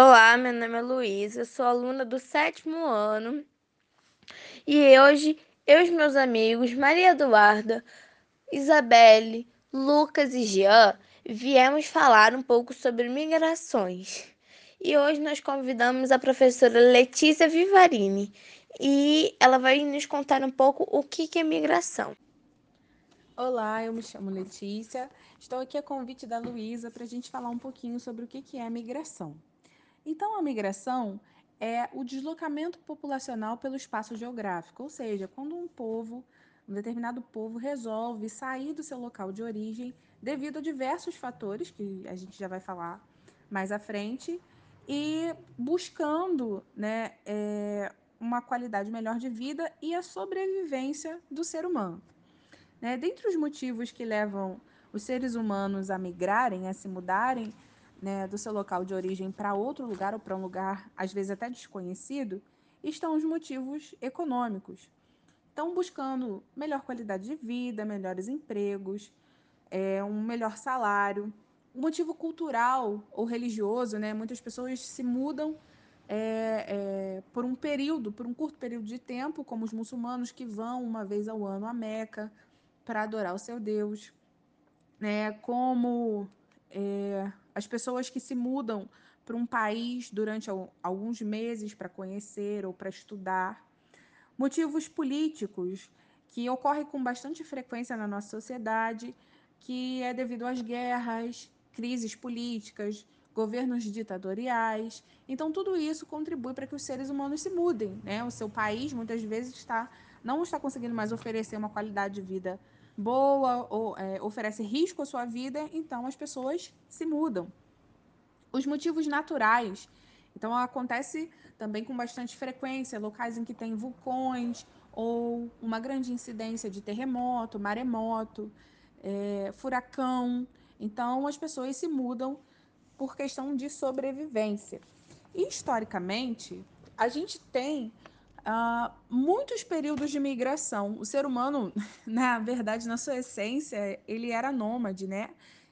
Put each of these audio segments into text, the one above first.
Olá, meu nome é Luísa, sou aluna do sétimo ano e hoje eu e meus amigos Maria Eduarda, Isabelle, Lucas e Jean viemos falar um pouco sobre migrações. E hoje nós convidamos a professora Letícia Vivarini e ela vai nos contar um pouco o que é migração. Olá, eu me chamo Letícia, estou aqui a convite da Luísa para a gente falar um pouquinho sobre o que é migração. Então, a migração é o deslocamento populacional pelo espaço geográfico, ou seja, quando um povo, um determinado povo resolve sair do seu local de origem devido a diversos fatores que a gente já vai falar mais à frente e buscando né, é, uma qualidade melhor de vida e a sobrevivência do ser humano. Né? Dentre os motivos que levam os seres humanos a migrarem, a se mudarem né, do seu local de origem para outro lugar ou para um lugar, às vezes até desconhecido, estão os motivos econômicos. Estão buscando melhor qualidade de vida, melhores empregos, é, um melhor salário. O motivo cultural ou religioso, né? Muitas pessoas se mudam é, é, por um período, por um curto período de tempo, como os muçulmanos que vão uma vez ao ano à Meca, para adorar o seu Deus, né? como é, as pessoas que se mudam para um país durante alguns meses para conhecer ou para estudar. Motivos políticos que ocorrem com bastante frequência na nossa sociedade, que é devido às guerras, crises políticas, governos ditatoriais. Então, tudo isso contribui para que os seres humanos se mudem. Né? O seu país, muitas vezes, está, não está conseguindo mais oferecer uma qualidade de vida boa ou é, oferece risco à sua vida, então as pessoas se mudam. Os motivos naturais, então acontece também com bastante frequência, locais em que tem vulcões ou uma grande incidência de terremoto, maremoto, é, furacão. Então as pessoas se mudam por questão de sobrevivência. E, historicamente, a gente tem uh, muitos períodos de migração. O ser humano, na verdade, na sua essência, ele era nômade, né?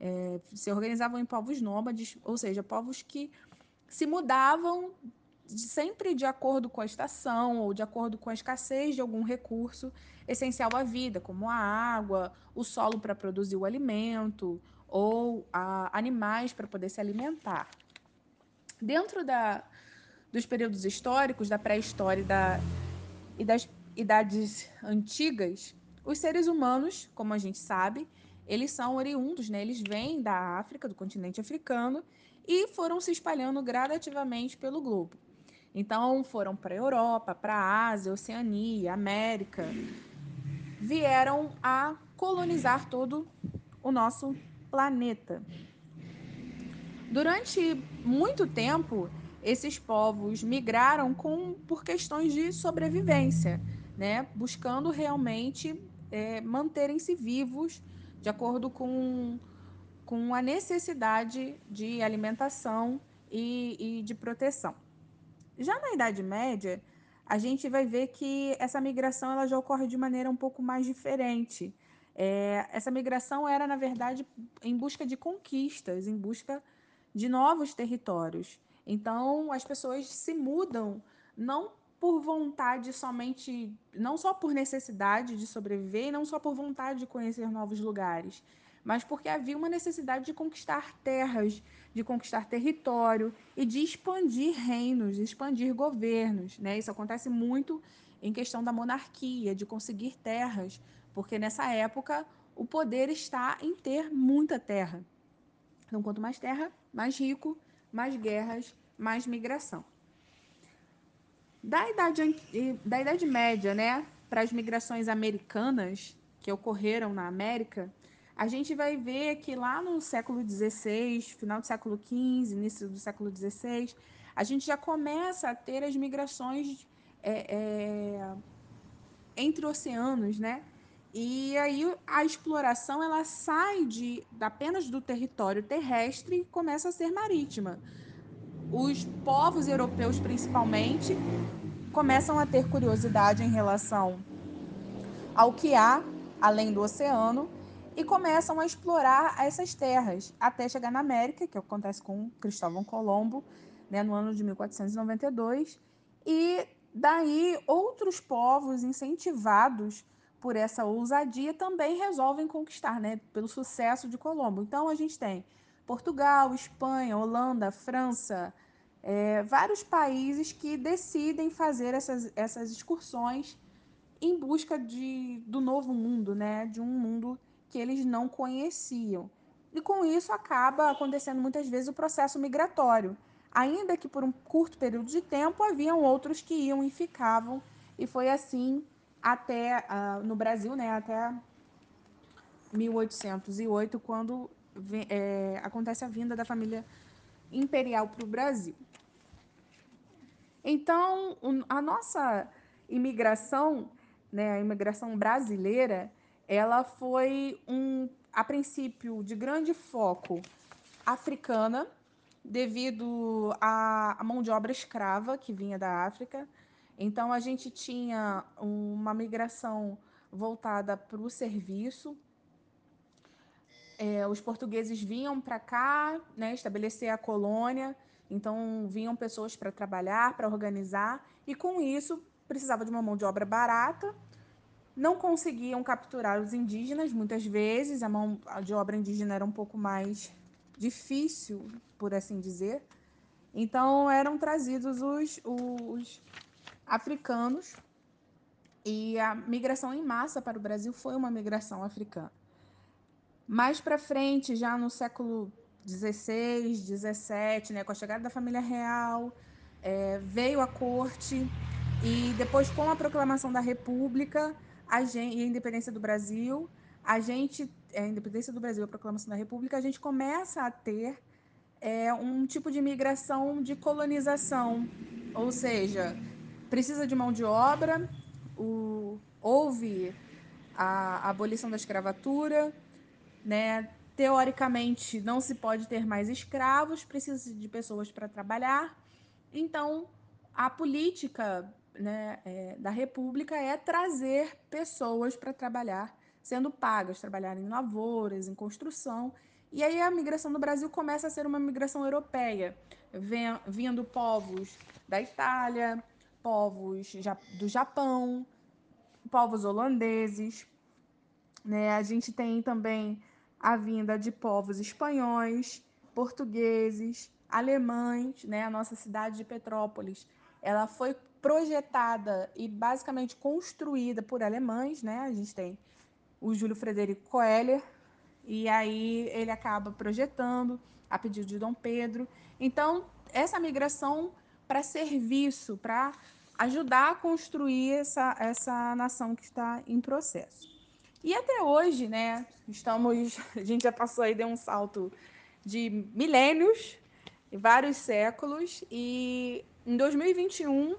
É, se organizavam em povos nômades, ou seja, povos que se mudavam sempre de acordo com a estação ou de acordo com a escassez de algum recurso essencial à vida, como a água, o solo para produzir o alimento ou a, animais para poder se alimentar. Dentro da, dos períodos históricos, da pré-história e, e das idades antigas, os seres humanos, como a gente sabe, eles são oriundos, né? eles vêm da África, do continente africano, e foram se espalhando gradativamente pelo globo. Então, foram para a Europa, para a Ásia, Oceania, América, vieram a colonizar todo o nosso planeta. Durante muito tempo, esses povos migraram com, por questões de sobrevivência, né? buscando realmente é, manterem-se vivos de acordo com, com a necessidade de alimentação e, e de proteção. Já na Idade Média, a gente vai ver que essa migração ela já ocorre de maneira um pouco mais diferente. É, essa migração era, na verdade, em busca de conquistas, em busca de novos territórios. Então, as pessoas se mudam não por vontade somente, não só por necessidade de sobreviver, não só por vontade de conhecer novos lugares, mas porque havia uma necessidade de conquistar terras, de conquistar território e de expandir reinos, expandir governos. Né? Isso acontece muito em questão da monarquia, de conseguir terras, porque nessa época o poder está em ter muita terra. Então, quanto mais terra, mais rico, mais guerras, mais migração. Da Idade, da idade Média né, para as migrações americanas que ocorreram na América, a gente vai ver que lá no século XVI, final do século XV, início do século XVI, a gente já começa a ter as migrações é, é, entre oceanos, né? E aí a exploração ela sai de apenas do território terrestre e começa a ser marítima. Os povos europeus, principalmente, começam a ter curiosidade em relação ao que há além do oceano e começam a explorar essas terras até chegar na América, que acontece com Cristóvão Colombo né, no ano de 1492, e daí outros povos incentivados por essa ousadia também resolvem conquistar, né, pelo sucesso de Colombo. Então a gente tem Portugal, Espanha, Holanda, França, é, vários países que decidem fazer essas, essas excursões em busca de, do novo mundo, né, de um mundo que eles não conheciam. E com isso acaba acontecendo muitas vezes o processo migratório. Ainda que por um curto período de tempo haviam outros que iam e ficavam, e foi assim até uh, no Brasil, né, até 1808, quando é, acontece a vinda da família imperial para o Brasil. Então, a nossa imigração, né, a imigração brasileira, ela foi um, a princípio de grande foco africana, devido à mão de obra escrava que vinha da África. Então, a gente tinha uma migração voltada para o serviço. É, os portugueses vinham para cá, né, estabelecer a colônia, então vinham pessoas para trabalhar, para organizar, e com isso precisava de uma mão de obra barata. Não conseguiam capturar os indígenas, muitas vezes, a mão de obra indígena era um pouco mais difícil, por assim dizer. Então eram trazidos os, os africanos e a migração em massa para o Brasil foi uma migração africana. Mais para frente, já no século 16, 17, né, com a chegada da família real, é, veio a corte e depois com a proclamação da República a gente, e a independência do Brasil, a gente, é, a independência do Brasil, a proclamação da República, a gente começa a ter é, um tipo de migração de colonização, ou seja, precisa de mão de obra, o, houve a, abolição da escravatura, né? Teoricamente, não se pode ter mais escravos, precisa de pessoas para trabalhar. Então, a política né, é, da República é trazer pessoas para trabalhar, sendo pagas, trabalhar em lavouras, em construção. E aí a migração do Brasil começa a ser uma migração europeia, vindo povos da Itália, povos do Japão, povos holandeses. Né? A gente tem também a vinda de povos espanhóis, portugueses, alemães. Né? A nossa cidade de Petrópolis ela foi projetada e basicamente construída por alemães. Né? A gente tem o Júlio Frederico Coelho, e aí ele acaba projetando a pedido de Dom Pedro. Então, essa migração para serviço, para ajudar a construir essa, essa nação que está em processo. E até hoje, né, estamos, a gente já passou aí, deu um salto de milênios, vários séculos, e em 2021,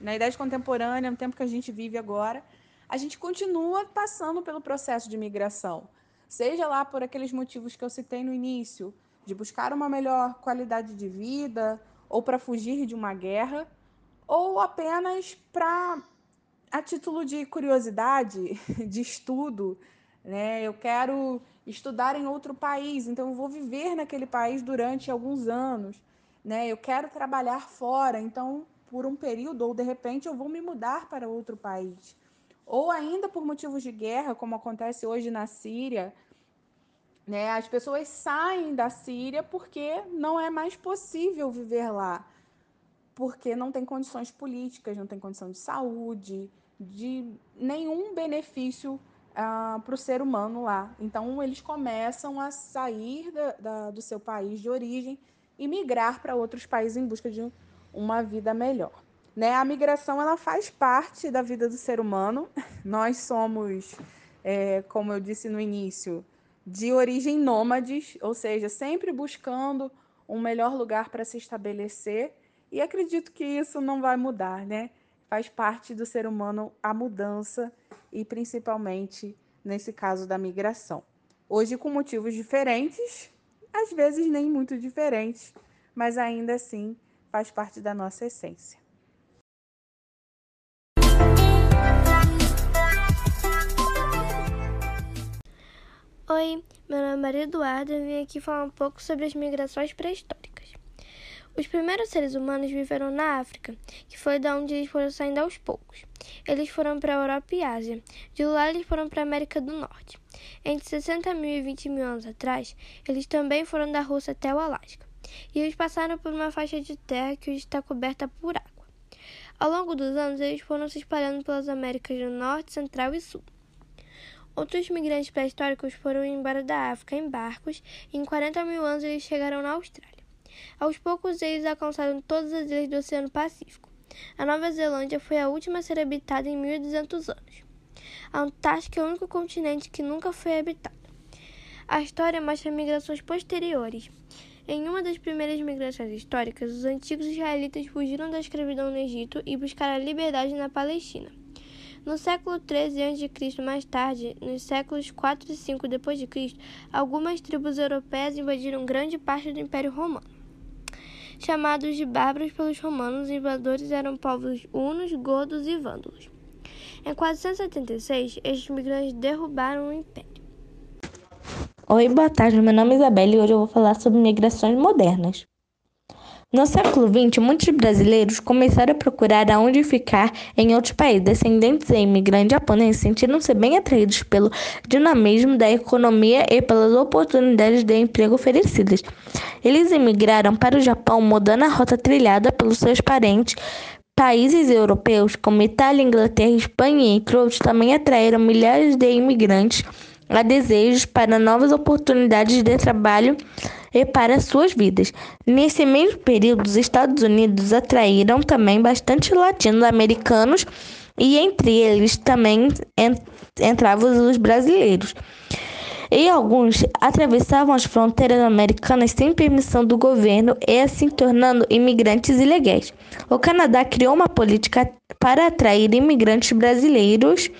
na idade contemporânea, no tempo que a gente vive agora, a gente continua passando pelo processo de migração seja lá por aqueles motivos que eu citei no início, de buscar uma melhor qualidade de vida, ou para fugir de uma guerra, ou apenas para a título de curiosidade, de estudo, né? Eu quero estudar em outro país, então eu vou viver naquele país durante alguns anos, né? Eu quero trabalhar fora, então por um período ou de repente eu vou me mudar para outro país. Ou ainda por motivos de guerra, como acontece hoje na Síria, né? As pessoas saem da Síria porque não é mais possível viver lá, porque não tem condições políticas, não tem condição de saúde, de nenhum benefício ah, para o ser humano lá. Então, eles começam a sair da, da, do seu país de origem e migrar para outros países em busca de uma vida melhor. Né? A migração ela faz parte da vida do ser humano. Nós somos, é, como eu disse no início, de origem nômades, ou seja, sempre buscando um melhor lugar para se estabelecer. E acredito que isso não vai mudar, né? Faz parte do ser humano a mudança e principalmente nesse caso da migração. Hoje com motivos diferentes, às vezes nem muito diferentes, mas ainda assim faz parte da nossa essência. Oi, meu nome é Maria Eduarda e vim aqui falar um pouco sobre as migrações pré-históricas. Os primeiros seres humanos viveram na África, que foi da onde eles foram saindo aos poucos. Eles foram para a Europa e Ásia. De lá, eles foram para a América do Norte. Entre 60 mil e 20 mil anos atrás, eles também foram da Rússia até o Alasca. E eles passaram por uma faixa de terra que hoje está coberta por água. Ao longo dos anos, eles foram se espalhando pelas Américas do Norte, Central e Sul. Outros migrantes pré-históricos foram embora da África em barcos e em 40 mil anos eles chegaram na Austrália. Aos poucos, eles alcançaram todas as ilhas do Oceano Pacífico. A Nova Zelândia foi a última a ser habitada em 1.200 anos. A Antártica é o único continente que nunca foi habitado. A história mostra migrações posteriores. Em uma das primeiras migrações históricas, os antigos israelitas fugiram da escravidão no Egito e buscaram a liberdade na Palestina. No século 13 a.C., mais tarde, nos séculos 4 e 5 d.C., algumas tribos europeias invadiram grande parte do Império Romano. Chamados de bárbaros pelos romanos, os invasores eram povos hunos, godos e vândalos. Em 476, estes migrantes derrubaram o império. Oi, boa tarde. Meu nome é Isabela e hoje eu vou falar sobre migrações modernas. No século XX, muitos brasileiros começaram a procurar aonde ficar em outros países. Descendentes e imigrantes japoneses sentiram-se bem atraídos pelo dinamismo da economia e pelas oportunidades de emprego oferecidas. Eles emigraram para o Japão, mudando a rota trilhada pelos seus parentes. Países europeus como Itália, Inglaterra, Espanha, entre outros, também atraíram milhares de imigrantes a desejos para novas oportunidades de trabalho e para suas vidas. Nesse mesmo período, os Estados Unidos atraíram também bastante latino-americanos e entre eles também entravam os brasileiros. E alguns atravessavam as fronteiras americanas sem permissão do governo e assim tornando imigrantes ilegais. O Canadá criou uma política para atrair imigrantes brasileiros,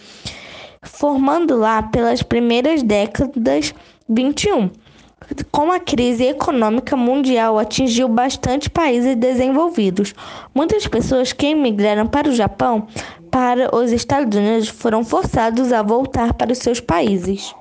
formando lá pelas primeiras décadas 21 com a crise econômica mundial atingiu bastante países desenvolvidos. Muitas pessoas que emigraram para o Japão, para os Estados Unidos, foram forçados a voltar para os seus países.